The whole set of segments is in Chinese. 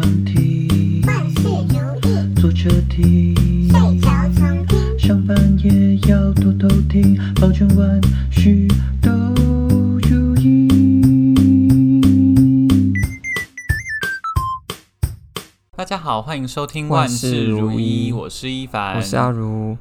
长堤，万事如意，坐车听，睡着重听，上班也要偷偷听，保证万事都如意。大家好，欢迎收听万事如意，我是一凡，我是阿如。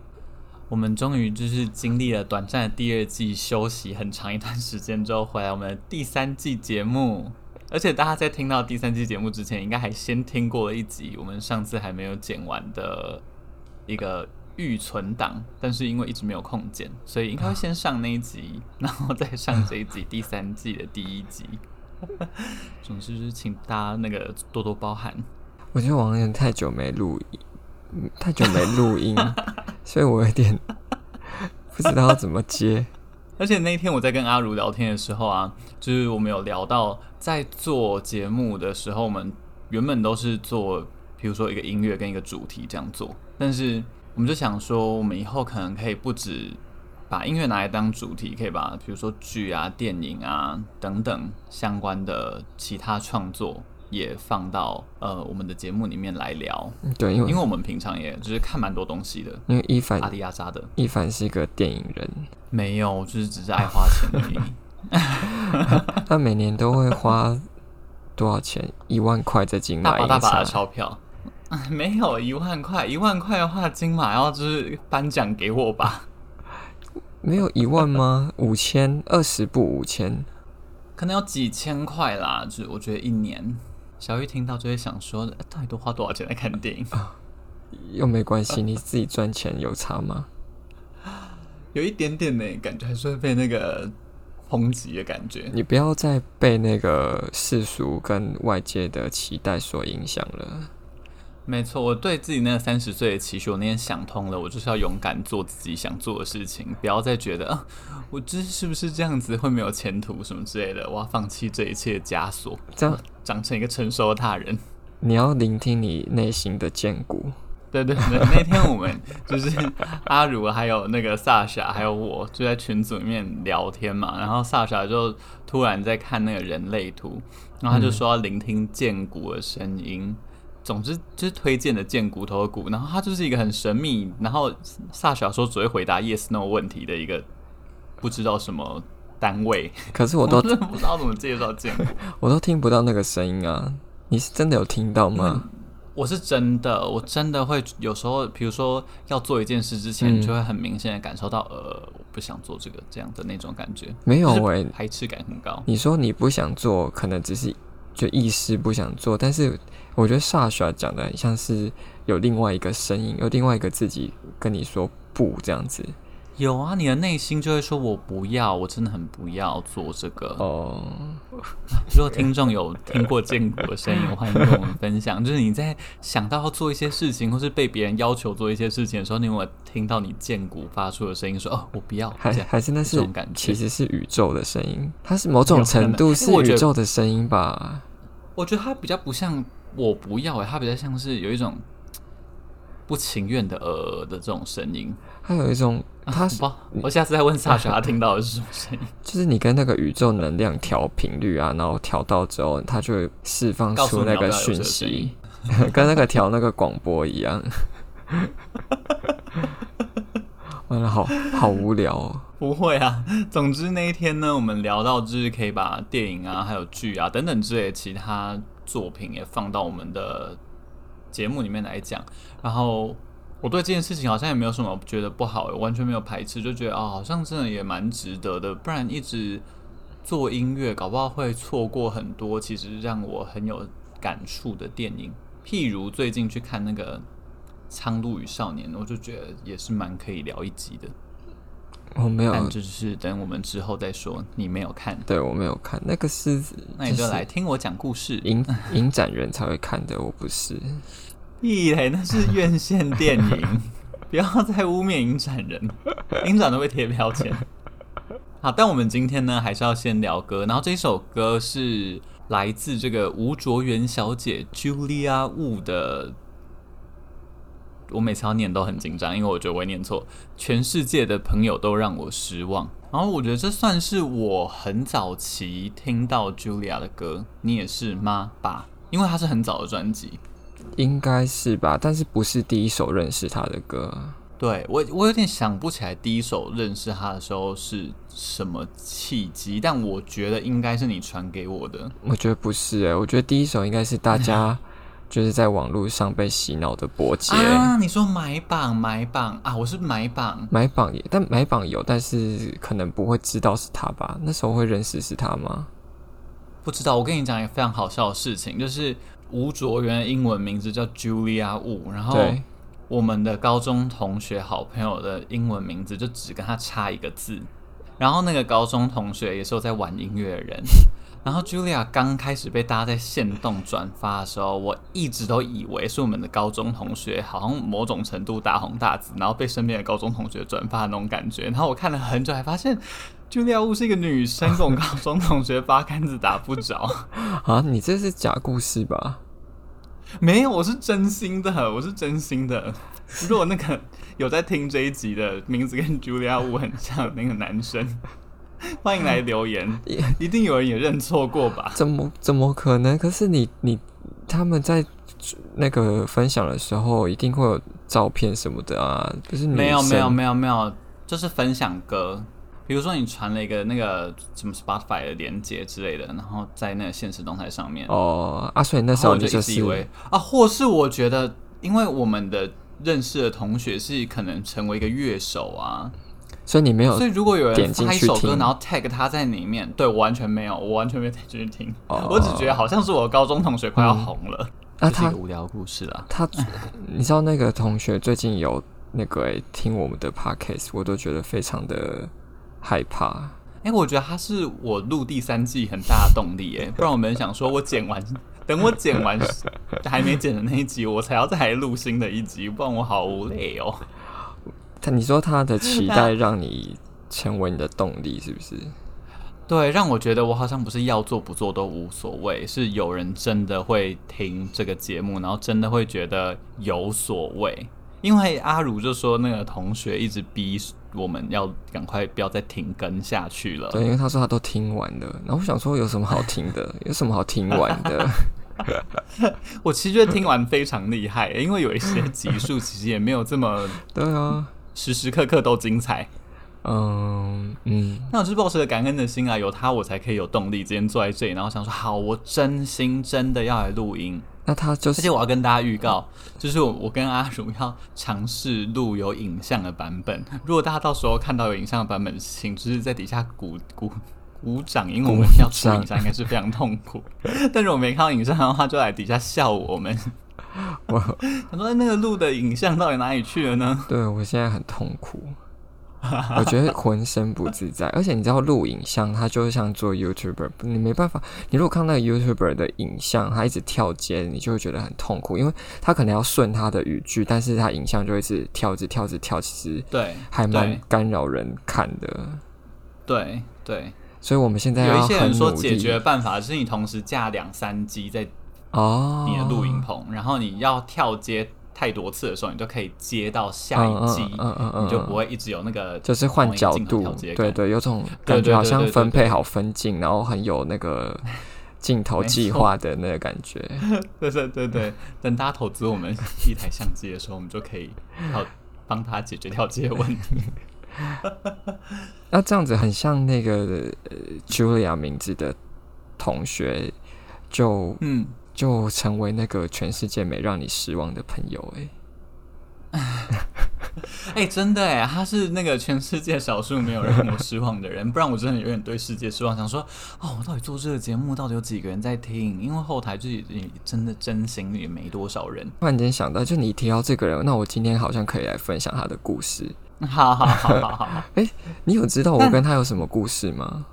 我们终于就是经历了短暂的第二季休息很长一段时间之后，回来我们的第三季节目。而且大家在听到第三季节目之前，应该还先听过了一集我们上次还没有剪完的一个预存档，但是因为一直没有空剪，所以应该会先上那一集，然后再上这一集第三季的第一集。总之就是请大家那个多多包涵。我觉得王源太久没录音，太久没录音。所以我有点不知道要怎么接，而且那天我在跟阿如聊天的时候啊，就是我们有聊到，在做节目的时候，我们原本都是做，比如说一个音乐跟一个主题这样做，但是我们就想说，我们以后可能可以不止把音乐拿来当主题，可以把比如说剧啊、电影啊等等相关的其他创作。也放到呃我们的节目里面来聊，对，因为因为我们平常也就是看蛮多东西的，因为伊凡阿迪亚扎的，伊凡是一个电影人，没有，就是只是爱花钱而已。他每年都会花多少钱？一万块在金马大把大把的钞票，没有一万块，一万块的话，金马要就是颁奖给我吧？没有一万吗？五千，二十部五千，可能有几千块啦。就是我觉得一年。小玉听到就会想说：“到底多花多少钱来看电影？”啊，又没关系，你自己赚钱有差吗？有一点点呢，感觉还是会被那个抨击的感觉。你不要再被那个世俗跟外界的期待所影响了。没错，我对自己那个三十岁的期许，我那天想通了，我就是要勇敢做自己想做的事情，不要再觉得啊，我这是不是这样子会没有前途什么之类的，我要放弃这一切枷锁，这样长成一个成熟的大人。你要聆听你内心的荐骨。对对对，那天我们就是阿如还有那个萨莎还有我就在群组里面聊天嘛，然后萨莎就突然在看那个人类图，然后他就说要聆听剑骨的声音。嗯总之就是推荐的荐骨头的骨，然后它就是一个很神秘，然后萨小说只会回答 yes no 问题的一个不知道什么单位。可是我都 我真的不知道怎么介绍荐骨，我都听不到那个声音啊！你是真的有听到吗？我是真的，我真的会有时候，比如说要做一件事之前，嗯、就会很明显的感受到，呃，我不想做这个这样的那种感觉。没有喂、欸，排斥感很高。你说你不想做，可能只是就一时不想做，但是。我觉得 Sasha 讲的很像是有另外一个声音，有另外一个自己跟你说不这样子。有啊，你的内心就会说我不要，我真的很不要做这个。哦，如果听众有听过荐骨的声音，欢迎跟我们分享。就是你在想到要做一些事情，或是被别人要求做一些事情的时候，你有没有听到你荐骨发出的声音说，哦，我不要，还还是那是种感觉，其实是宇宙的声音，它是某种程度是宇宙的声音吧？我觉得它比较不像。我不要哎、欸，它比较像是有一种不情愿的呃的这种声音，还有一种，它是、啊、我下次再问萨雪，他听到的是什么声音？就是你跟那个宇宙能量调频率啊，然后调到之后，它就会释放出那个讯息，跟那个调那个广播一样。完了，好好无聊哦。不会啊，总之那一天呢，我们聊到就是可以把电影啊，还有剧啊等等之类的其他。作品也放到我们的节目里面来讲，然后我对这件事情好像也没有什么觉得不好，完全没有排斥，就觉得哦，好像真的也蛮值得的。不然一直做音乐，搞不好会错过很多其实让我很有感触的电影。譬如最近去看那个《苍鹭与少年》，我就觉得也是蛮可以聊一集的。我没有，但就是等我们之后再说。你没有看？对，我没有看。那个是，那你就来听我讲故事。影影展人才会看的，我不是。咦嘞，那是院线电影，不要再污蔑影展人，影展都会贴标签。好，但我们今天呢，还是要先聊歌。然后这首歌是来自这个吴卓源小姐 Julia Wu 的。我每次要念都很紧张，因为我觉得我会念错。全世界的朋友都让我失望。然后我觉得这算是我很早期听到 Julia 的歌，你也是吗？吧？因为他是很早的专辑，应该是吧，但是不是第一首认识他的歌。对我，我有点想不起来第一首认识他的时候是什么契机，但我觉得应该是你传给我的。我觉得不是哎、欸，我觉得第一首应该是大家 就是在网络上被洗脑的伯杰啊。你说买榜买榜啊？我是买榜买榜也，但买榜有，但是可能不会知道是他吧？那时候会认识是他吗？不知道。我跟你讲一个非常好笑的事情，就是吴卓源的英文名字叫 Julia Wu，然后。我们的高中同学好朋友的英文名字就只跟他差一个字，然后那个高中同学也是有在玩音乐的人，然后 Julia 刚开始被大家在限动转发的时候，我一直都以为是我们的高中同学，好像某种程度大红大紫，然后被身边的高中同学转发的那种感觉，然后我看了很久，还发现 Julia Wu 是一个女生，跟我高中同学八竿子打不着 啊！你这是假故事吧？没有，我是真心的，我是真心的。如果那个有在听这一集的名字跟 Julia Wu 很像的那个男生，欢迎来留言，一定有人也认错过吧？怎么怎么可能？可是你你他们在那个分享的时候，一定会有照片什么的啊？不是没有没有没有没有，就是分享歌。比如说你传了一个那个什么 Spotify 的连接之类的，然后在那个现实动态上面哦啊，所以那时候我就一直以为啊，或是我觉得，因为我们的认识的同学是可能成为一个乐手啊，所以你没有，所以如果有人发一首歌，然后 tag 他在里面，对我完全没有，我完全没有进去听，哦、我只觉得好像是我高中同学快要红了，那、嗯、他无聊故事啊，他你知道那个同学最近有那个、欸、听我们的 podcast，我都觉得非常的。害怕，哎、欸，我觉得他是我录第三季很大的动力，哎，不然我们想说，我剪完，等我剪完还没剪的那一集，我才要再来录新的一集，不然我好累哦。他，你说他的期待让你成为你的动力，是不是？对，让我觉得我好像不是要做不做都无所谓，是有人真的会听这个节目，然后真的会觉得有所谓。因为阿如就说那个同学一直逼我们要赶快不要再停更下去了。对，因为他说他都听完了，然后我想说有什么好听的？有什么好听完的？我其实觉得听完非常厉害，因为有一些集数其实也没有这么 对啊，时时刻刻都精彩。嗯嗯，那我就是抱持着感恩的心啊，有他我才可以有动力，今天坐在这里，然后想说好，我真心真的要来录音。那他就是，而且我要跟大家预告，就是我我跟阿如要尝试录有影像的版本。如果大家到时候看到有影像的版本，请就是在底下鼓鼓鼓掌，因为我们要出影像应该是非常痛苦。但是我没看到影像的话，就来底下笑我们。我 他说那个录的影像到底哪里去了呢？对，我现在很痛苦。我觉得浑身不自在，而且你知道录影像，它就像做 YouTuber，你没办法。你如果看那个 YouTuber 的影像，他一直跳接，你就会觉得很痛苦，因为他可能要顺他的语句，但是他影像就会是跳着跳着跳，其实对，还蛮干扰人看的。对对，所以我们现在要有一些人说解决办法是你同时架两三机在哦你的录音棚，然后你要跳接。太多次的时候，你就可以接到下一季，嗯嗯嗯就不会一直有那个就是换角度，对对，有种感觉好像分配好分镜，然后很有那个 镜头计划的那个感觉。对对对对，等大家投资我们一台相机的时候，我们就可以好帮他解决掉这些问题。那这样子很像那个 Julia 名字的同学，就嗯。就成为那个全世界没让你失望的朋友哎、欸，哎、欸，真的哎，他是那个全世界少数没有让我失望的人，不然我真的有点对世界失望。想说，哦，我到底做这个节目到底有几个人在听？因为后台自己真的真心也没多少人。突然间想到，就你提到这个人，那我今天好像可以来分享他的故事。好好好好好，哎、欸，你有知道我跟他有什么故事吗？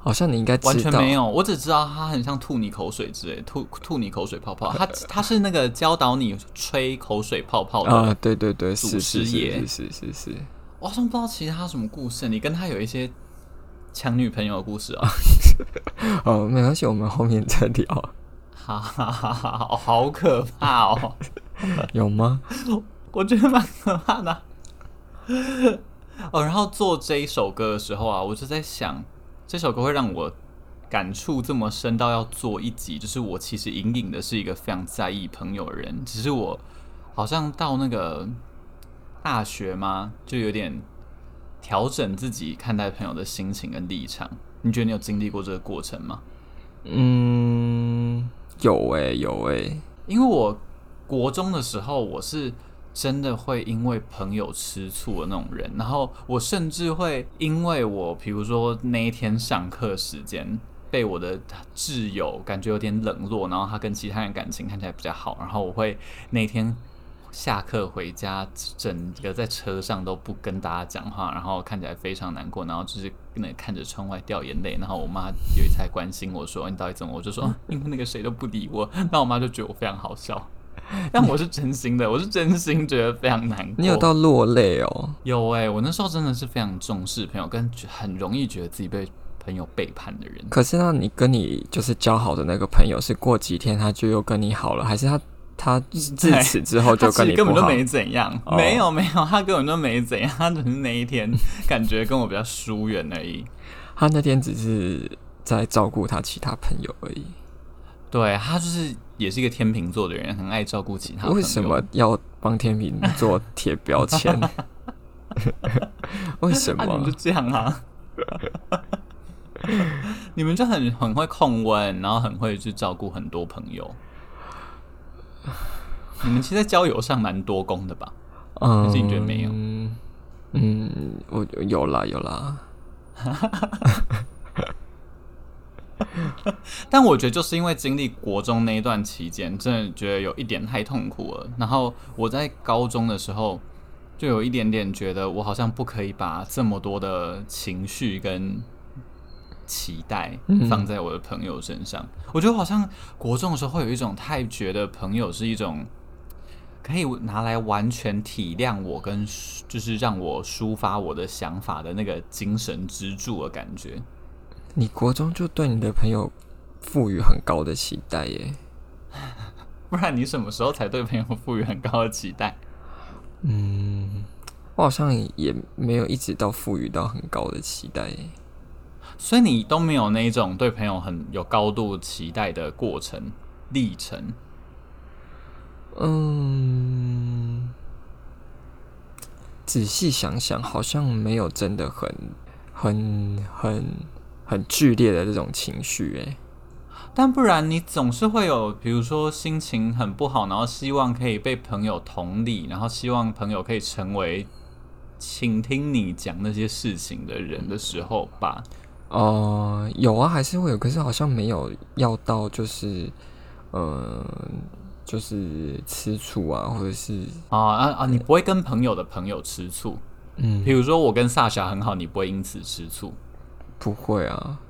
好像你应该知道，完全没有，我只知道他很像吐你口水之类，吐吐你口水泡泡。他他是那个教导你吹口水泡泡的啊，对对对，祖师爷，是是是是。我好像不知道其他什么故事，你跟他有一些抢女朋友的故事啊？哦，没关系，我们后面再聊。哈哈哈哈，好可怕哦！有吗？我觉得蛮可怕的。哦，然后做这一首歌的时候啊，我就在想。这首歌会让我感触这么深到要做一集，就是我其实隐隐的是一个非常在意朋友的人，只是我好像到那个大学嘛，就有点调整自己看待朋友的心情跟立场。你觉得你有经历过这个过程吗？嗯，有诶、欸，有诶、欸，因为我国中的时候，我是真的会因为朋友吃醋的那种人，然后我甚至会因为我，比如说那一天上课时间。被我的挚友感觉有点冷落，然后他跟其他人感情看起来比较好，然后我会那天下课回家，整个在车上都不跟大家讲话，然后看起来非常难过，然后就是那看着窗外掉眼泪，然后我妈有一次还关心我说你到底怎么，我就说因为那个谁都不理我，那我妈就觉得我非常好笑，但我是真心的，我是真心觉得非常难过。你有到落泪哦？有哎、欸，我那时候真的是非常重视朋友，跟很容易觉得自己被。朋友背叛的人，可是那你跟你就是交好的那个朋友，是过几天他就又跟你好了，还是他他自此之后就跟你？根本就没怎样，哦、没有没有，他根本就没怎样，他只是那一天感觉跟我比较疏远而已。他那天只是在照顾他其他朋友而已。对，他就是也是一个天秤座的人，很爱照顾其他。为什么要帮天秤座贴标签？为什么？啊、你就这样啊？你们就很很会控温，然后很会去照顾很多朋友。你们其实，在交友上蛮多功的吧？嗯，可是你觉得没有？嗯，我有啦，有啦。但我觉得，就是因为经历国中那一段期间，真的觉得有一点太痛苦了。然后我在高中的时候，就有一点点觉得，我好像不可以把这么多的情绪跟。期待放在我的朋友身上，嗯、我觉得好像国中的时候会有一种太觉得朋友是一种可以拿来完全体谅我跟就是让我抒发我的想法的那个精神支柱的感觉。你国中就对你的朋友赋予很高的期待耶？不然你什么时候才对朋友赋予很高的期待？嗯，我好像也没有一直到赋予到很高的期待耶。所以你都没有那一种对朋友很有高度期待的过程历程。嗯，仔细想想，好像没有真的很、很、很、很剧烈的这种情绪诶。但不然，你总是会有，比如说心情很不好，然后希望可以被朋友同理，然后希望朋友可以成为倾听你讲那些事情的人的时候吧。呃，有啊，还是会有，可是好像没有要到就是，呃，就是吃醋啊，或者是啊啊啊！你不会跟朋友的朋友吃醋，嗯，比如说我跟萨霞很好，你不会因此吃醋？不会啊，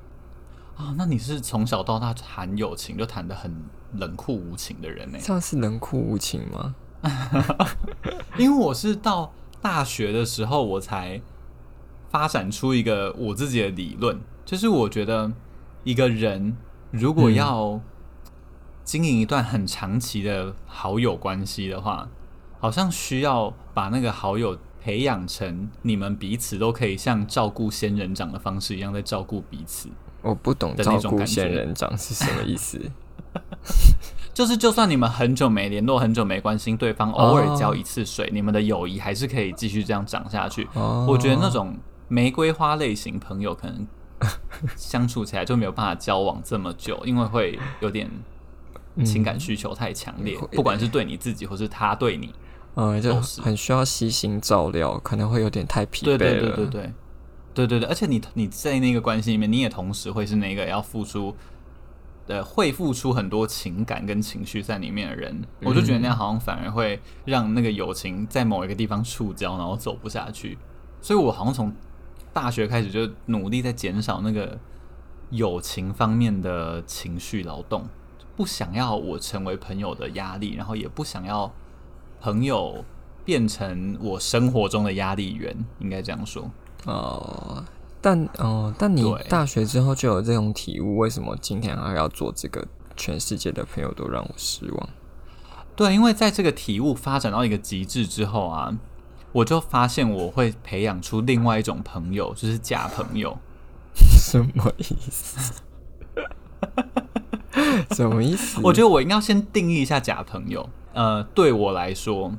啊，那你是从小到大谈友情就谈的很冷酷无情的人呢？这样是冷酷无情吗？因为我是到大学的时候我才。发展出一个我自己的理论，就是我觉得一个人如果要经营一段很长期的好友关系的话，好像需要把那个好友培养成你们彼此都可以像照顾仙人掌的方式一样在照顾彼此。我不懂照顾仙人掌是什么意思。就是就算你们很久没联络，很久没关心对方，偶尔浇一次水，你们的友谊还是可以继续这样长下去。我觉得那种。玫瑰花类型朋友可能 相处起来就没有办法交往这么久，因为会有点情感需求太强烈，嗯、不管是对你自己或是他对你，嗯，就很需要悉心照料，可能会有点太疲惫了。对对对对对，对对对，而且你你在那个关系里面，你也同时会是那个要付出，呃，会付出很多情感跟情绪在里面的人，我就觉得那样好像反而会让那个友情在某一个地方触礁，然后走不下去。所以我好像从大学开始就努力在减少那个友情方面的情绪劳动，不想要我成为朋友的压力，然后也不想要朋友变成我生活中的压力源，应该这样说。哦，但哦，但你大学之后就有这种体悟，为什么今天还要做这个？全世界的朋友都让我失望。对，因为在这个体悟发展到一个极致之后啊。我就发现我会培养出另外一种朋友，就是假朋友。什么意思？什么意思？我觉得我应该要先定义一下假朋友。呃，对我来说，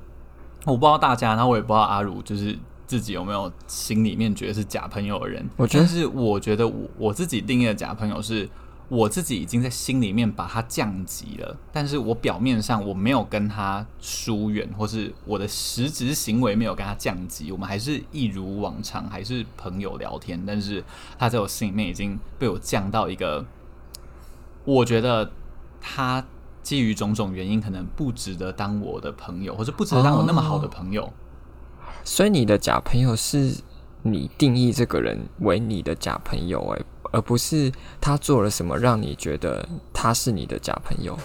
我不知道大家，然后我也不知道阿如，就是自己有没有心里面觉得是假朋友的人。我觉得是，我觉得我我自己定义的假朋友是。我自己已经在心里面把他降级了，但是我表面上我没有跟他疏远，或是我的实质行为没有跟他降级，我们还是一如往常，还是朋友聊天。但是他在我心里面已经被我降到一个，我觉得他基于种种原因，可能不值得当我的朋友，或者不值得当我那么好的朋友。哦，所以你的假朋友是你定义这个人为你的假朋友，欸，而不是他做了什么让你觉得他是你的假朋友？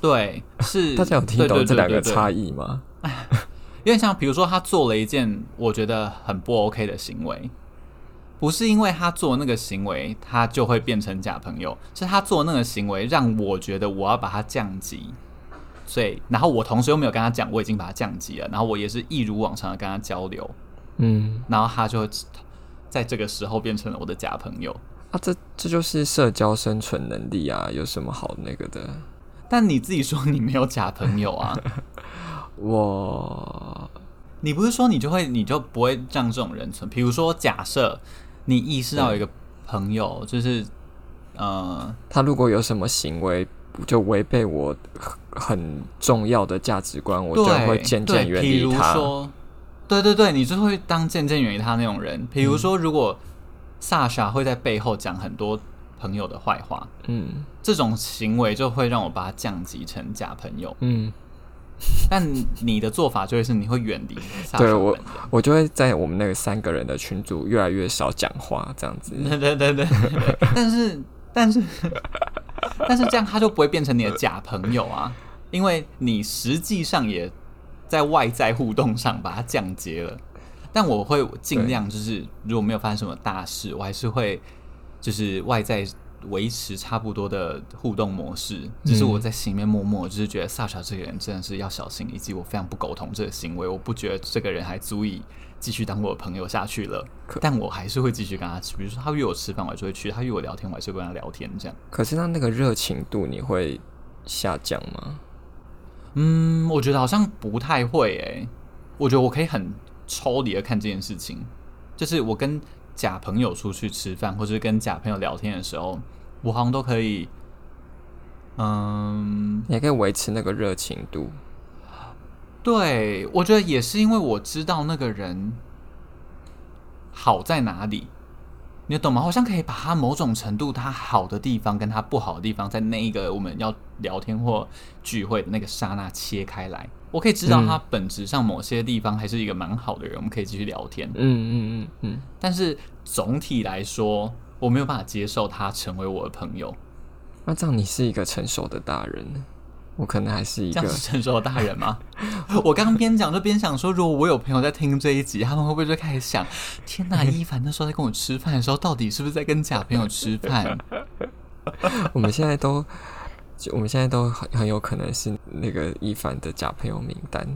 对，是 大家有听懂这两个差异吗？因为像比如说，他做了一件我觉得很不 OK 的行为，不是因为他做那个行为，他就会变成假朋友，是他做那个行为让我觉得我要把他降级，所以然后我同时又没有跟他讲我已经把他降级了，然后我也是一如往常的跟他交流，嗯，然后他就在这个时候变成了我的假朋友。啊，这这就是社交生存能力啊，有什么好那个的？但你自己说你没有假朋友啊？我，你不是说你就会你就不会让这种人存？比如说，假设你意识到一个朋友，就是呃，他如果有什么行为就违背我很重要的价值观，我就会渐渐远离他。对对对，你就会当渐渐远离他那种人。比如说，如果。萨莎会在背后讲很多朋友的坏话，嗯，这种行为就会让我把他降级成假朋友，嗯。但你的做法就会是你会远离，对我，我就会在我们那个三个人的群组越来越少讲话，这样子。对对对对，但是但是但是这样他就不会变成你的假朋友啊，因为你实际上也在外在互动上把他降阶了。但我会尽量就是，如果没有发生什么大事，我还是会就是外在维持差不多的互动模式。只是我在心里面默默就是觉得萨莎这个人真的是要小心，以及我非常不苟同这个行为。我不觉得这个人还足以继续当我的朋友下去了。但我还是会继续跟他吃，比如说他约我吃饭，我还是会去；他约我聊天，我还是会跟他聊天。这样。可是他那个热情度你会下降吗？嗯，我觉得好像不太会诶、欸。我觉得我可以很。抽离的看这件事情，就是我跟假朋友出去吃饭，或者是跟假朋友聊天的时候，我好像都可以，嗯，也可以维持那个热情度。对，我觉得也是因为我知道那个人好在哪里，你懂吗？好像可以把他某种程度他好的地方跟他不好的地方，在那一个我们要聊天或聚会的那个刹那切开来。我可以知道他本质上某些地方还是一个蛮好的人，嗯、我们可以继续聊天。嗯嗯嗯嗯。但是总体来说，我没有办法接受他成为我的朋友。那这样你是一个成熟的大人，我可能还是一个这样是成熟的大人吗？我刚刚边讲就边想说，如果我有朋友在听这一集，他们会不会就开始想：天哪，一凡那时候在跟我吃饭的时候，到底是不是在跟假朋友吃饭？我们现在都。我们现在都很很有可能是那个一凡的假朋友名单。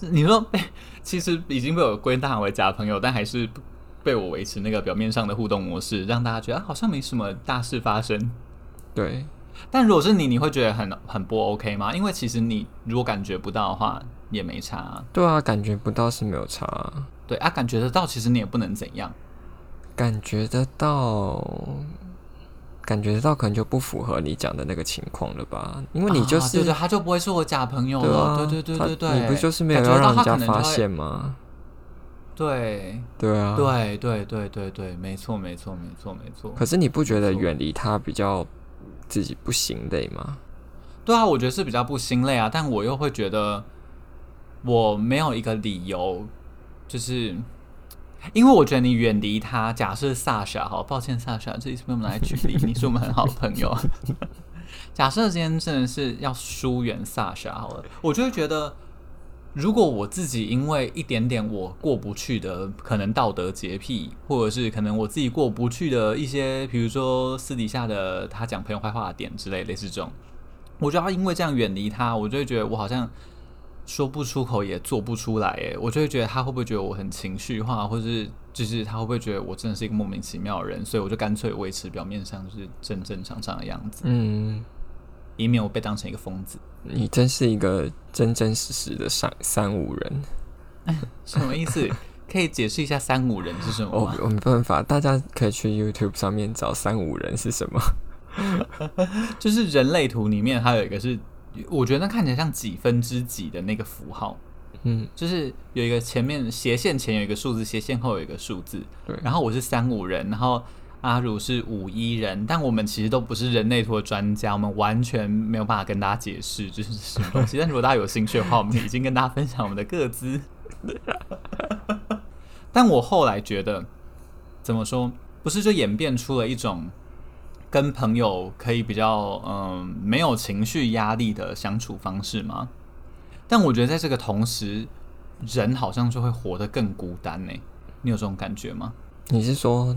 你说被其实已经被我归纳为假朋友，但还是被我维持那个表面上的互动模式，让大家觉得好像没什么大事发生。对，但如果是你，你会觉得很很不 OK 吗？因为其实你如果感觉不到的话，也没差啊。对啊，感觉不到是没有差啊。对啊，感觉得到，其实你也不能怎样。感觉得到。感觉到可能就不符合你讲的那个情况了吧？因为你就是、啊、对对，他就不会是我假朋友了。对、啊、对对对对，你不就是没有要让人家发现吗？对对啊，对对对对对，没错没错没错没错。可是你不觉得远离他比较自己不心累吗？对啊，我觉得是比较不心累啊，但我又会觉得我没有一个理由，就是。因为我觉得你远离他，假设萨莎，好抱歉，萨莎，这里是被我们来举例，你是我们很好的朋友。假设今天真的是要疏远萨莎，好了，我就会觉得，如果我自己因为一点点我过不去的可能道德洁癖，或者是可能我自己过不去的一些，比如说私底下的他讲朋友坏话的点之类，类似这种，我就要因为这样远离他，我就会觉得我好像说不出口也做不出来，哎，我就会觉得他会不会觉得我很情绪化，或者是就是他会不会觉得我真的是一个莫名其妙的人，所以我就干脆维持表面上就是正正常常的样子，嗯，以免我被当成一个疯子。你真是一个真真实实的三三五人，什么意思？可以解释一下三五人是什么吗？我我没办法，大家可以去 YouTube 上面找三五人是什么，就是人类图里面还有一个是。我觉得那看起来像几分之几的那个符号，嗯，就是有一个前面斜线前有一个数字，斜线后有一个数字，对。然后我是三五人，然后阿如是五一人，但我们其实都不是人类图的专家，我们完全没有办法跟大家解释这是什么东西。但如果大家有兴趣的话，我们已经跟大家分享我们的个资。但我后来觉得，怎么说，不是就演变出了一种。跟朋友可以比较嗯没有情绪压力的相处方式吗？但我觉得在这个同时，人好像就会活得更孤单呢。你有这种感觉吗？你是说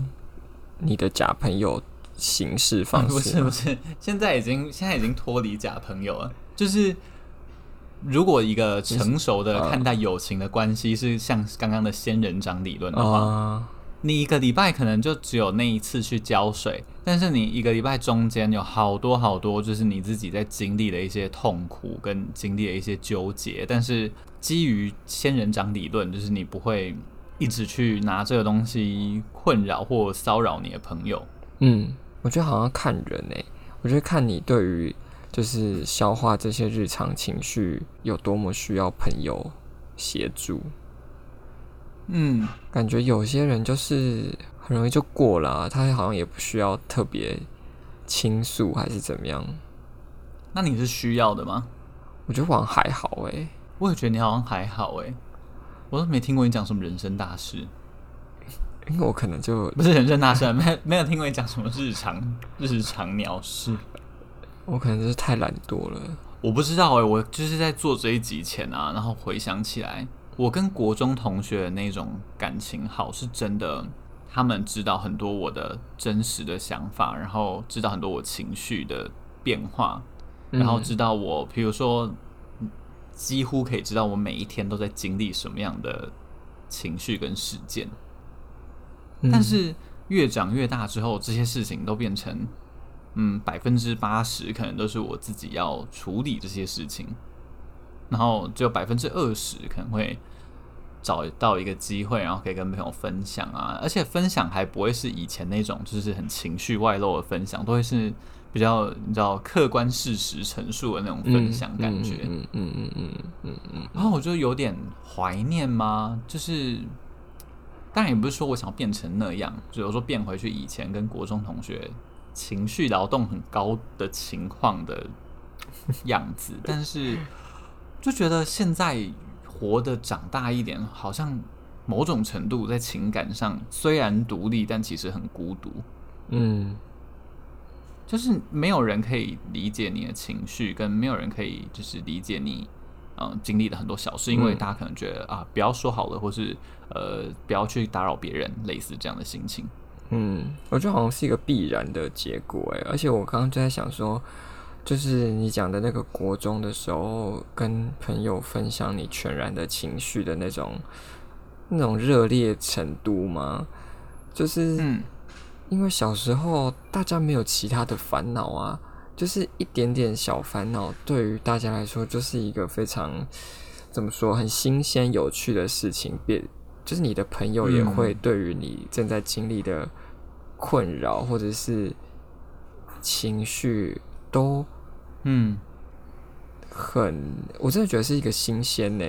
你的假朋友形式方式？不是不是，现在已经现在已经脱离假朋友了。就是如果一个成熟的看待友情的关系是像刚刚的仙人掌理论的话。你一个礼拜可能就只有那一次去浇水，但是你一个礼拜中间有好多好多，就是你自己在经历的一些痛苦跟经历的一些纠结。但是基于仙人掌理论，就是你不会一直去拿这个东西困扰或骚扰你的朋友。嗯，我觉得好像看人诶、我觉得看你对于就是消化这些日常情绪有多么需要朋友协助。嗯，感觉有些人就是很容易就过了啊，他好像也不需要特别倾诉还是怎么样。那你是需要的吗？我觉得好像还好诶，我也觉得你好像还好诶，我都没听过你讲什么人生大事，因为我可能就不是人生大事，没没有听过你讲什么日常日常鸟事。我可能就是太懒惰了，我不知道诶，我就是在做这一集前啊，然后回想起来。我跟国中同学的那种感情好是真的，他们知道很多我的真实的想法，然后知道很多我情绪的变化，然后知道我，比如说，几乎可以知道我每一天都在经历什么样的情绪跟事件。但是越长越大之后，这些事情都变成，嗯，百分之八十可能都是我自己要处理这些事情，然后只有百分之二十可能会。找到一个机会，然后可以跟朋友分享啊，而且分享还不会是以前那种就是很情绪外露的分享，都会是比较你知道客观事实陈述的那种分享感觉。嗯嗯嗯嗯嗯嗯嗯。然后我就有点怀念吗？就是当然也不是说我想要变成那样，就有时候变回去以前跟国中同学情绪劳动很高的情况的样子，但是就觉得现在。活得长大一点，好像某种程度在情感上虽然独立，但其实很孤独。嗯，就是没有人可以理解你的情绪，跟没有人可以就是理解你，嗯，经历的很多小事，因为大家可能觉得啊，不要说好了，或是呃，不要去打扰别人，类似这样的心情。嗯，我觉得好像是一个必然的结果，哎，而且我刚刚就在想说。就是你讲的那个国中的时候，跟朋友分享你全然的情绪的那种那种热烈程度吗？就是，嗯，因为小时候大家没有其他的烦恼啊，就是一点点小烦恼，对于大家来说就是一个非常怎么说很新鲜有趣的事情。别就是你的朋友也会对于你正在经历的困扰或者是情绪。都，嗯，很，我真的觉得是一个新鲜呢，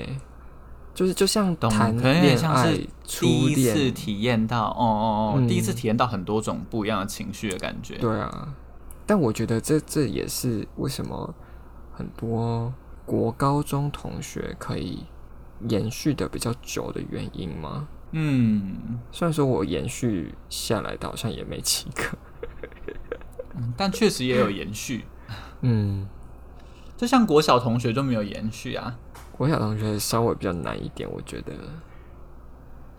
就是就像谈恋爱，第一次体验到，哦哦哦，嗯、第一次体验到很多种不一样的情绪的感觉。对啊，但我觉得这这也是为什么很多国高中同学可以延续的比较久的原因吗？嗯，虽然说我延续下来的好像也没几个。但确实也有延续，嗯，就像国小同学就没有延续啊。国小同学稍微比较难一点，我觉得。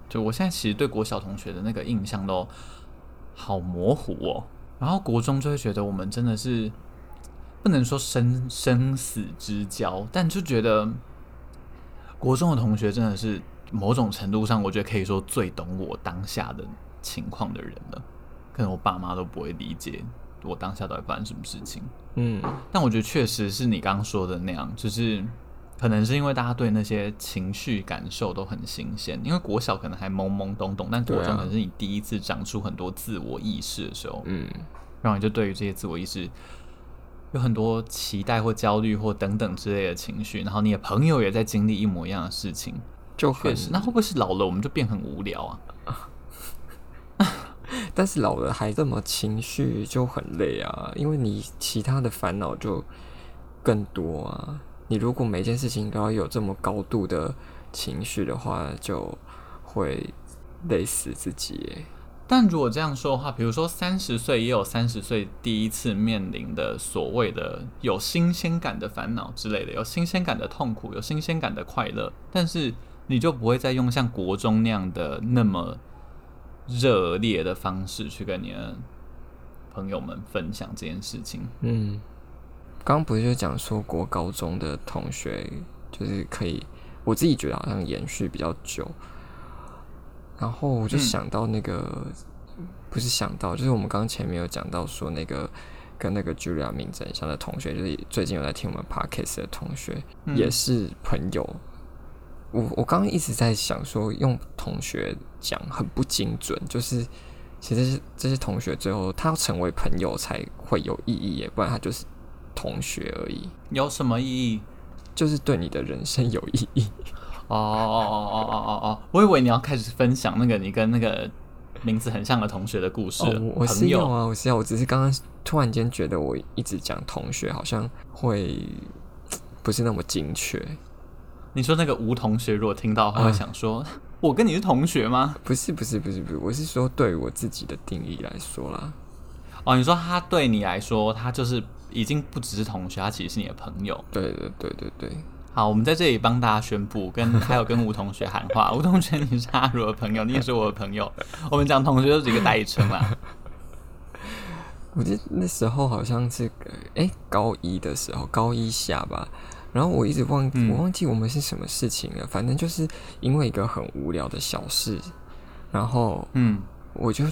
就我现在其实对国小同学的那个印象都好模糊哦。然后国中就会觉得我们真的是不能说生生死之交，但就觉得国中的同学真的是某种程度上，我觉得可以说最懂我当下的情况的人了。可能我爸妈都不会理解我当下到底发生什么事情。嗯，但我觉得确实是你刚刚说的那样，就是可能是因为大家对那些情绪感受都很新鲜，因为国小可能还懵懵懂懂，但国中可能是你第一次长出很多自我意识的时候，嗯，然后你就对于这些自我意识有很多期待或焦虑或等等之类的情绪，然后你的朋友也在经历一模一样的事情，就很确实，那会不会是老了我们就变很无聊啊？但是老了还这么情绪就很累啊，因为你其他的烦恼就更多啊。你如果每件事情都要有这么高度的情绪的话，就会累死自己。但如果这样说的话，比如说三十岁也有三十岁第一次面临的所谓的有新鲜感的烦恼之类的，有新鲜感的痛苦，有新鲜感的快乐，但是你就不会再用像国中那样的那么。热烈的方式去跟你的朋友们分享这件事情。嗯，刚刚不是就讲说国高中的同学就是可以，我自己觉得好像延续比较久。然后我就想到那个，嗯、不是想到，就是我们刚刚前面有讲到说那个跟那个 Julia 名字很像的同学，就是最近有在听我们 Podcast 的同学，嗯、也是朋友。我我刚刚一直在想说，用同学讲很不精准，就是其实这些同学最后他要成为朋友才会有意义耶，不然他就是同学而已。有什么意义？就是对你的人生有意义。哦哦哦哦哦哦哦！我以为你要开始分享那个你跟那个名字很像的同学的故事。哦，我是有啊，我是有，我只是刚刚突然间觉得我一直讲同学好像会不是那么精确。你说那个吴同学如果听到他，会想说：“嗯、我跟你是同学吗？”不是，不是，不是，不是，我是说对于我自己的定义来说啦。哦，你说他对你来说，他就是已经不只是同学，他其实是你的朋友。对对对对对。好，我们在这里帮大家宣布，跟 还有跟吴同学喊话：吴同学，你是阿如的朋友，你也是我的朋友。我们讲同学就是一个代称啦。我记得那时候好像是哎、欸、高一的时候，高一下吧。然后我一直忘，我忘记我们是什么事情了。嗯、反正就是因为一个很无聊的小事，然后嗯，我就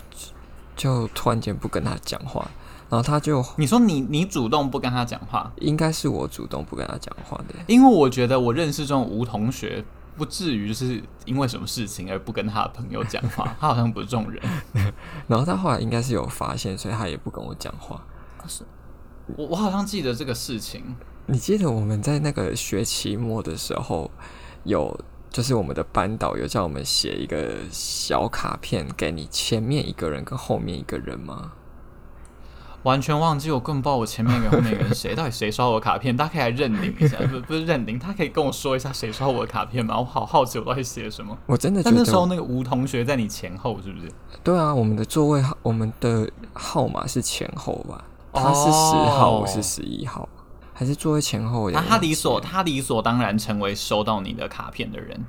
就突然间不跟他讲话，然后他就你说你你主动不跟他讲话，应该是我主动不跟他讲话的，因为我觉得我认识这种吴同学，不至于就是因为什么事情而不跟他的朋友讲话，他好像不是这种人。然后他后来应该是有发现，所以他也不跟我讲话。是，我我好像记得这个事情。你记得我们在那个学期末的时候，有就是我们的班导有叫我们写一个小卡片给你，前面一个人跟后面一个人吗？完全忘记，我根本不知道我前面一个后面一个人谁，到底谁刷我卡片？大家可以来认领一下，不不是认领，他可以跟我说一下谁刷我的卡片吗？我好好奇我到底写什么。我真的觉得，但那时候那个吴同学在你前后是不是？对啊，我们的座位号，我们的号码是前后吧？他是十号，我是十一号。还是座位前后，他他理所他理所当然成为收到你的卡片的人。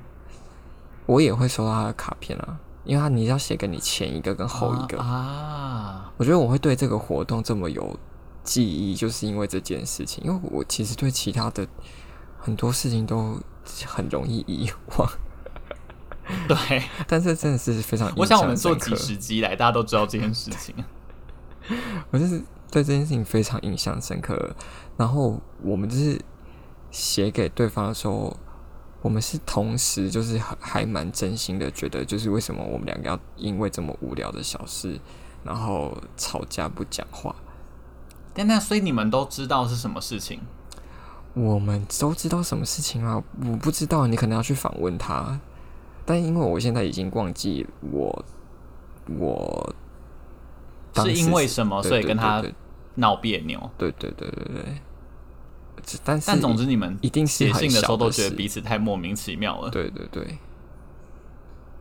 我也会收到他的卡片啊，因为他你要写给你前一个跟后一个啊。啊我觉得我会对这个活动这么有记忆，就是因为这件事情。因为我其实对其他的很多事情都很容易遗忘。对，但是真的是非常。我想我们做几十集来，大家都知道这件事情。我就是对这件事情非常印象深刻。然后我们就是写给对方的时候，我们是同时就是还还蛮真心的，觉得就是为什么我们两个要因为这么无聊的小事，然后吵架不讲话。但那所以你们都知道是什么事情？我们都知道什么事情啊？我不知道，你可能要去访问他。但因为我现在已经忘记我我是，是因为什么，所以跟他。闹别扭，对对对对对。但是，但总之你们一定写信的时候都觉得彼此太莫名其妙了。对对对。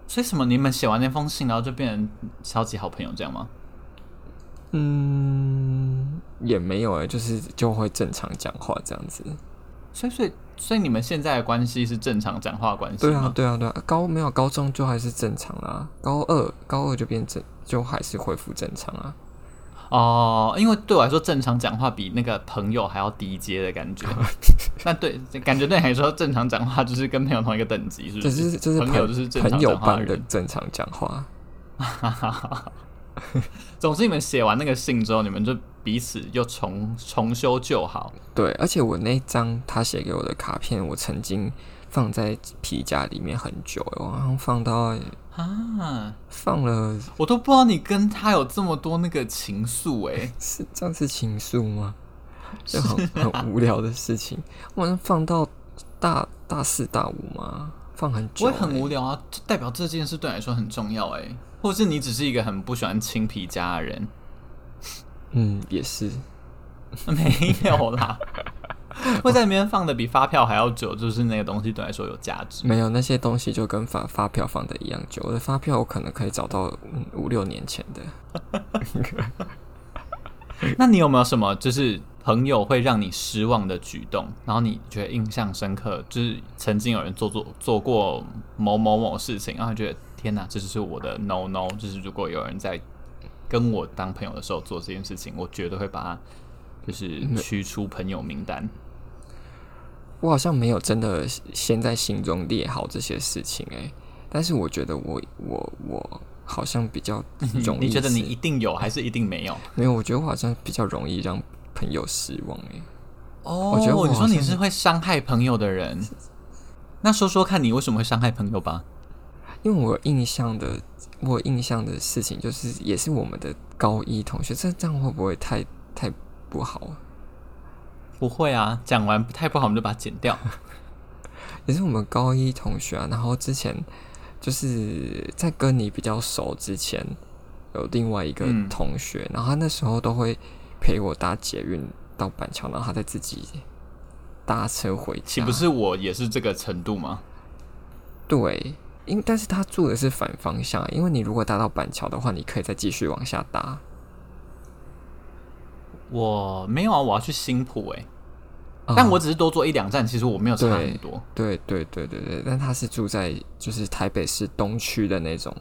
所以什么？你们写完那封信，然后就变成超级好朋友这样吗？嗯，也没有哎、欸，就是就会正常讲话这样子。所以，所以，所以你们现在的关系是正常讲话关系吗？对啊，对啊，对啊。高没有高中就还是正常啦，高二高二就变正，就还是恢复正常啊。哦，因为对我来说，正常讲话比那个朋友还要低阶的感觉。那对，感觉对你来说，正常讲话就是跟朋友同一个等级，是不是？就是就是朋友就是正常朋友讲话人。般的正常讲话。总之，你们写完那个信之后，你们就彼此又重重修旧好。对，而且我那张他写给我的卡片，我曾经放在皮夹里面很久，我好像放到啊，放了，我都不知道你跟他有这么多那个情愫哎，是这样是情愫吗？就很很无聊的事情，我好像放到大大四大五吗？放很久，我也很无聊啊，代表这件事对你来说很重要哎。或是你只是一个很不喜欢青皮家的人，嗯，也是，没有啦，会在里面放的比发票还要久，就是那个东西对来说有价值。没有那些东西就跟发发票放的一样久，我的发票我可能可以找到五六年前的。那你有没有什么就是朋友会让你失望的举动，然后你觉得印象深刻，就是曾经有人做做做过某某某事情，然后觉得。天哪，这就是我的 no no！就是如果有人在跟我当朋友的时候做这件事情，我绝对会把他就是驱出朋友名单。我好像没有真的先在心中列好这些事情哎、欸，但是我觉得我我我好像比较容易。你觉得你一定有还是一定没有？没有，我觉得我好像比较容易让朋友失望哎、欸。哦，我觉得我你说你是会伤害朋友的人，那说说看你为什么会伤害朋友吧。因为我印象的，我印象的事情就是，也是我们的高一同学，这这样会不会太太不好？不会啊，讲完不太不好，我们就把它剪掉。也是我们高一同学啊，然后之前就是在跟你比较熟之前，有另外一个同学，嗯、然后他那时候都会陪我搭捷运到板桥，然后他再自己搭车回家。岂不是我也是这个程度吗？对。因但是他住的是反方向，因为你如果搭到板桥的话，你可以再继续往下搭。我没有啊，我要去新浦哎、欸，但我只是多坐一两站，其实我没有差很多。对对对对对，但他是住在就是台北市东区的那种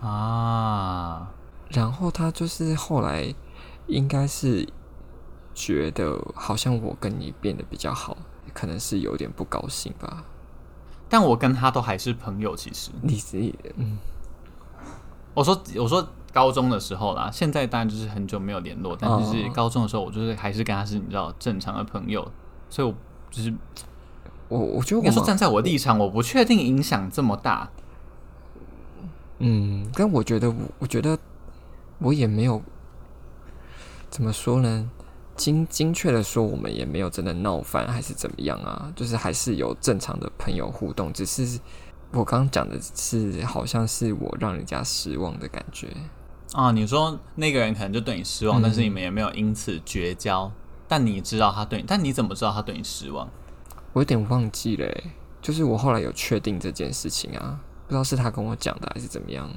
啊，然后他就是后来应该是觉得好像我跟你变得比较好，可能是有点不高兴吧。但我跟他都还是朋友，其实你是嗯，我说我说高中的时候啦，现在当然就是很久没有联络，但就是高中的时候，我就是还是跟他是你知道正常的朋友，所以我就是我我觉得我应该说站在我的立场，我不确定影响这么大。嗯，但我觉得我我觉得我也没有怎么说呢。精精确的说，我们也没有真的闹翻，还是怎么样啊？就是还是有正常的朋友互动，只是我刚刚讲的是，好像是我让人家失望的感觉啊。你说那个人可能就对你失望，嗯、但是你们也没有因此绝交。但你知道他对你，但你怎么知道他对你失望？我有点忘记了，就是我后来有确定这件事情啊，不知道是他跟我讲的还是怎么样。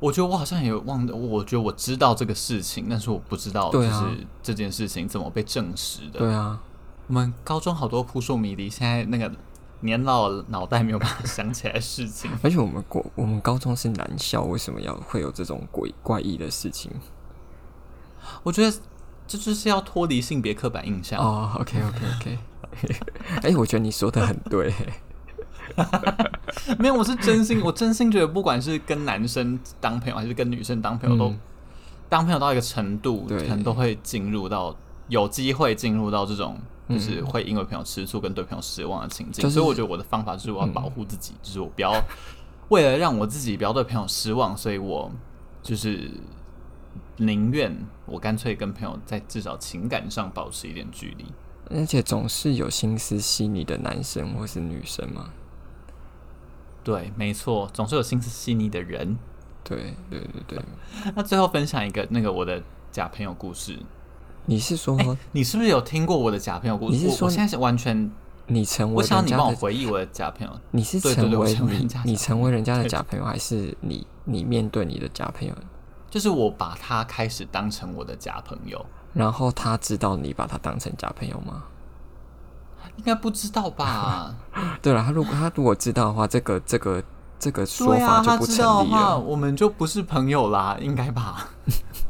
我觉得我好像也有忘了，我觉得我知道这个事情，但是我不知道就是这件事情怎么被证实的。对啊，我们高中好多扑朔迷离，现在那个年老脑袋没有办法想起来的事情。而且我们国我们高中是男校，为什么要会有这种鬼怪异的事情？我觉得这就是要脱离性别刻板印象。哦，OK OK OK。哎，我觉得你说的很对。没有，我是真心，我真心觉得，不管是跟男生当朋友，还是跟女生当朋友，嗯、都当朋友到一个程度，对可能都会进入到有机会进入到这种，就是会因为朋友吃醋跟对朋友失望的情境。就是、所以我觉得我的方法就是我要保护自己，嗯、就是我不要为了让我自己不要对朋友失望，所以我就是宁愿我干脆跟朋友在至少情感上保持一点距离。而且总是有心思细腻的男生或是女生嘛。对，没错，总是有心思细腻的人。对，对，对，对。那最后分享一个那个我的假朋友故事。你是说，欸、你是不是有听过我的假朋友故事？你是说，现在是完全，你成为，我想你帮我回忆我的假朋友。你是成为对对对，你，你成为人家的假朋友，还是你你面对你的假朋友？就是我把他开始当成我的假朋友，然后他知道你把他当成假朋友吗？应该不知道吧？对了，他如果他如果知道的话，这个这个这个说法就不成立了。我们就不是朋友啦，应该吧？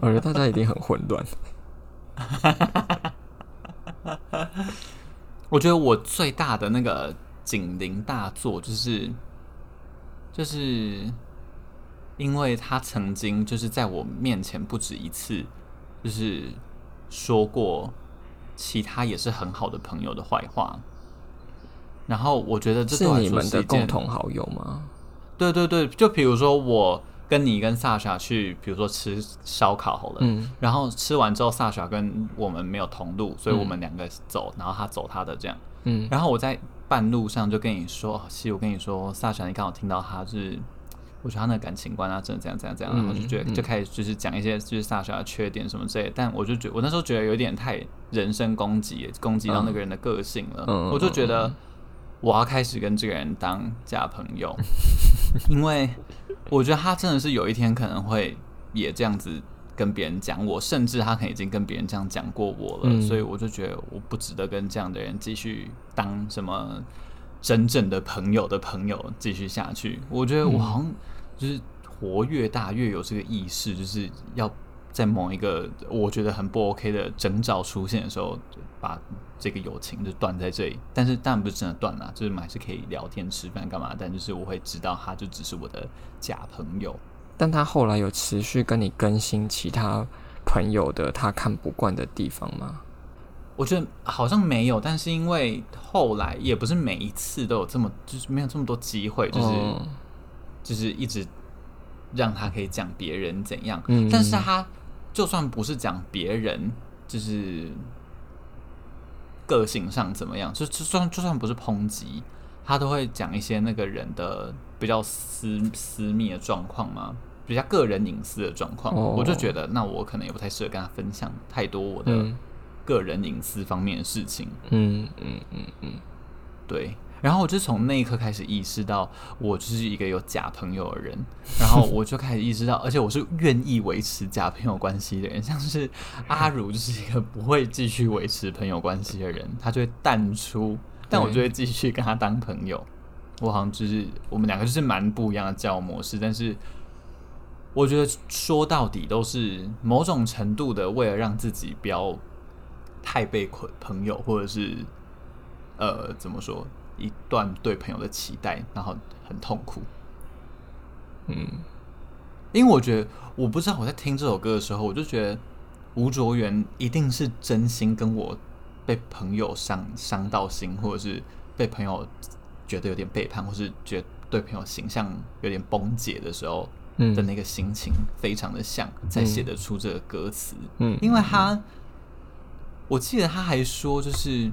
我觉得大家一定很混乱。我觉得我最大的那个警铃大作，就是就是因为他曾经就是在我面前不止一次，就是说过其他也是很好的朋友的坏话。然后我觉得这是你们的共同好友吗？对对对，就比如说我跟你跟萨莎去，比如说吃烧烤好了，嗯，然后吃完之后，萨莎跟我们没有同路，所以我们两个走，嗯、然后他走他的这样，嗯，然后我在半路上就跟你说，其实我跟你说，萨莎，你刚好听到他是，我觉得他那个感情观啊，真的怎样怎样怎样，然后就觉得就开始就是讲一些就是萨莎的缺点什么之类的，但我就觉得我那时候觉得有点太人身攻击，攻击到那个人的个性了，嗯、我就觉得。我要开始跟这个人当假朋友，因为我觉得他真的是有一天可能会也这样子跟别人讲我，甚至他可能已经跟别人这样讲过我了，嗯、所以我就觉得我不值得跟这样的人继续当什么真正的朋友的朋友继续下去。我觉得我好像就是活越大越有这个意识，就是要。在某一个我觉得很不 OK 的征兆出现的时候，把这个友情就断在这里。但是当然不是真的断了，就是还是可以聊天、吃饭干嘛。但就是我会知道他就只是我的假朋友。但他后来有持续跟你更新其他朋友的他看不惯的地方吗？我觉得好像没有。但是因为后来也不是每一次都有这么，就是没有这么多机会，就是、嗯、就是一直让他可以讲别人怎样。嗯，但是他。就算不是讲别人，就是个性上怎么样，就就算就算不是抨击，他都会讲一些那个人的比较私私密的状况嘛，比较个人隐私的状况。Oh. 我就觉得，那我可能也不太适合跟他分享太多我的个人隐私方面的事情。嗯嗯嗯嗯，对。然后我就从那一刻开始意识到，我就是一个有假朋友的人。然后我就开始意识到，而且我是愿意维持假朋友关系的人。像是阿如就是一个不会继续维持朋友关系的人，他就会淡出，但我就会继续跟他当朋友。我好像就是我们两个就是蛮不一样的交友模式，但是我觉得说到底都是某种程度的，为了让自己不要太被捆朋友，或者是呃怎么说？一段对朋友的期待，然后很痛苦。嗯，因为我觉得，我不知道我在听这首歌的时候，我就觉得吴卓源一定是真心跟我被朋友伤伤到心，或者是被朋友觉得有点背叛，或是觉得对朋友形象有点崩解的时候的那个心情，非常的像，才写得出这个歌词。嗯，因为他，我记得他还说，就是。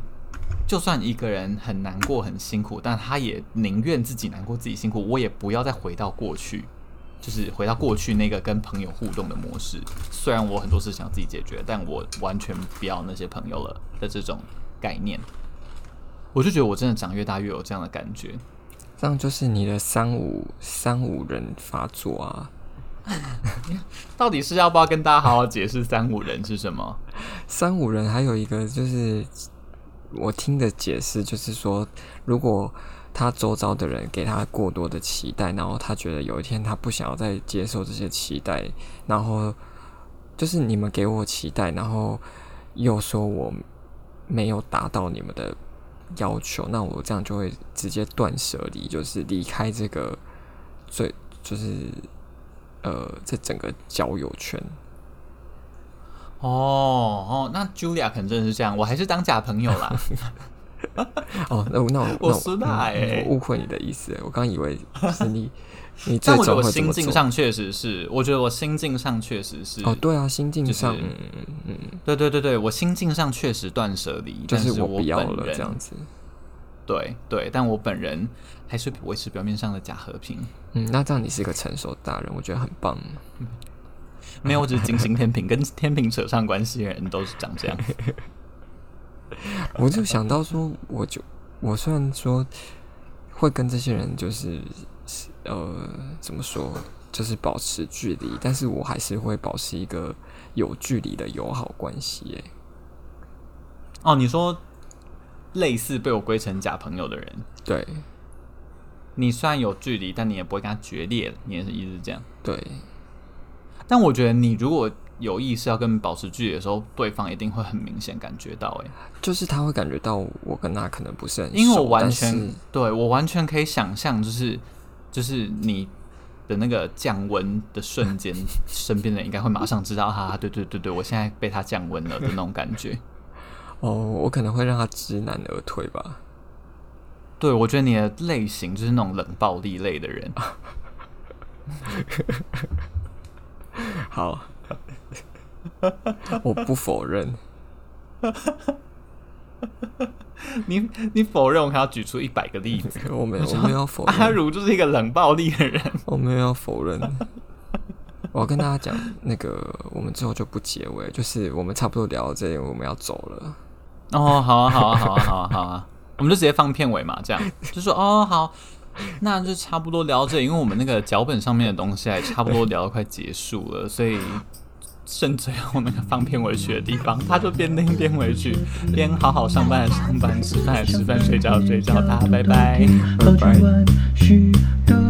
就算一个人很难过、很辛苦，但他也宁愿自己难过、自己辛苦，我也不要再回到过去，就是回到过去那个跟朋友互动的模式。虽然我很多事想自己解决，但我完全不要那些朋友了的这种概念。我就觉得我真的长越大越有这样的感觉。这样就是你的三五三五人发作啊？到底是要不要跟大家好好解释三五人是什么？三五人还有一个就是。我听的解释就是说，如果他周遭的人给他过多的期待，然后他觉得有一天他不想要再接受这些期待，然后就是你们给我期待，然后又说我没有达到你们的要求，那我这样就会直接断舍离，就是离开这个最就是呃这整个交友圈。哦哦，那 Julia 可能真的是这样，我还是当假朋友啦。哦，那我那我 我失败，我误会你的意思，我刚以为是你你但我觉得我心境上确实是，我觉得我心境上确实是。哦，对啊，心境上，嗯嗯，对对对对，我心境上确实断舍离，就是我不要了这样子。对对，但我本人还是维持表面上的假和平。嗯，那这样你是一个成熟大人，我觉得很棒。没有，我只是金星天平，跟天平扯上关系的人都是长这样。我就想到说，我就我虽然说会跟这些人就是呃怎么说，就是保持距离，但是我还是会保持一个有距离的友好关系。哎。哦，你说类似被我归成假朋友的人，对，你虽然有距离，但你也不会跟他决裂，你也是一直这样，对。但我觉得，你如果有意识要跟保持距离的时候，对方一定会很明显感觉到、欸，哎，就是他会感觉到我跟他可能不是很熟，因为我完全对我完全可以想象，就是就是你的那个降温的瞬间，身边的人应该会马上知道，哈哈，对对对对，我现在被他降温了的那种感觉。哦，我可能会让他知难而退吧。对，我觉得你的类型就是那种冷暴力类的人。好，我不否认。你你否认，我还要举出一百个例子。我没有，我没有否认。阿如就是一个冷暴力的人。我没有要否认。我要跟大家讲，那个我们之后就不结尾，就是我们差不多聊到这里，我们要走了。哦，好啊，好啊，好啊，好啊，好啊，我们就直接放片尾嘛，这样就说哦，好，那就差不多聊这，因为我们那个脚本上面的东西还差不多聊得快结束了，所以剩最后那个放片尾曲的地方，他就边听边回去，边好好上班上班，吃饭吃饭，睡觉睡觉，大家拜拜，拜拜。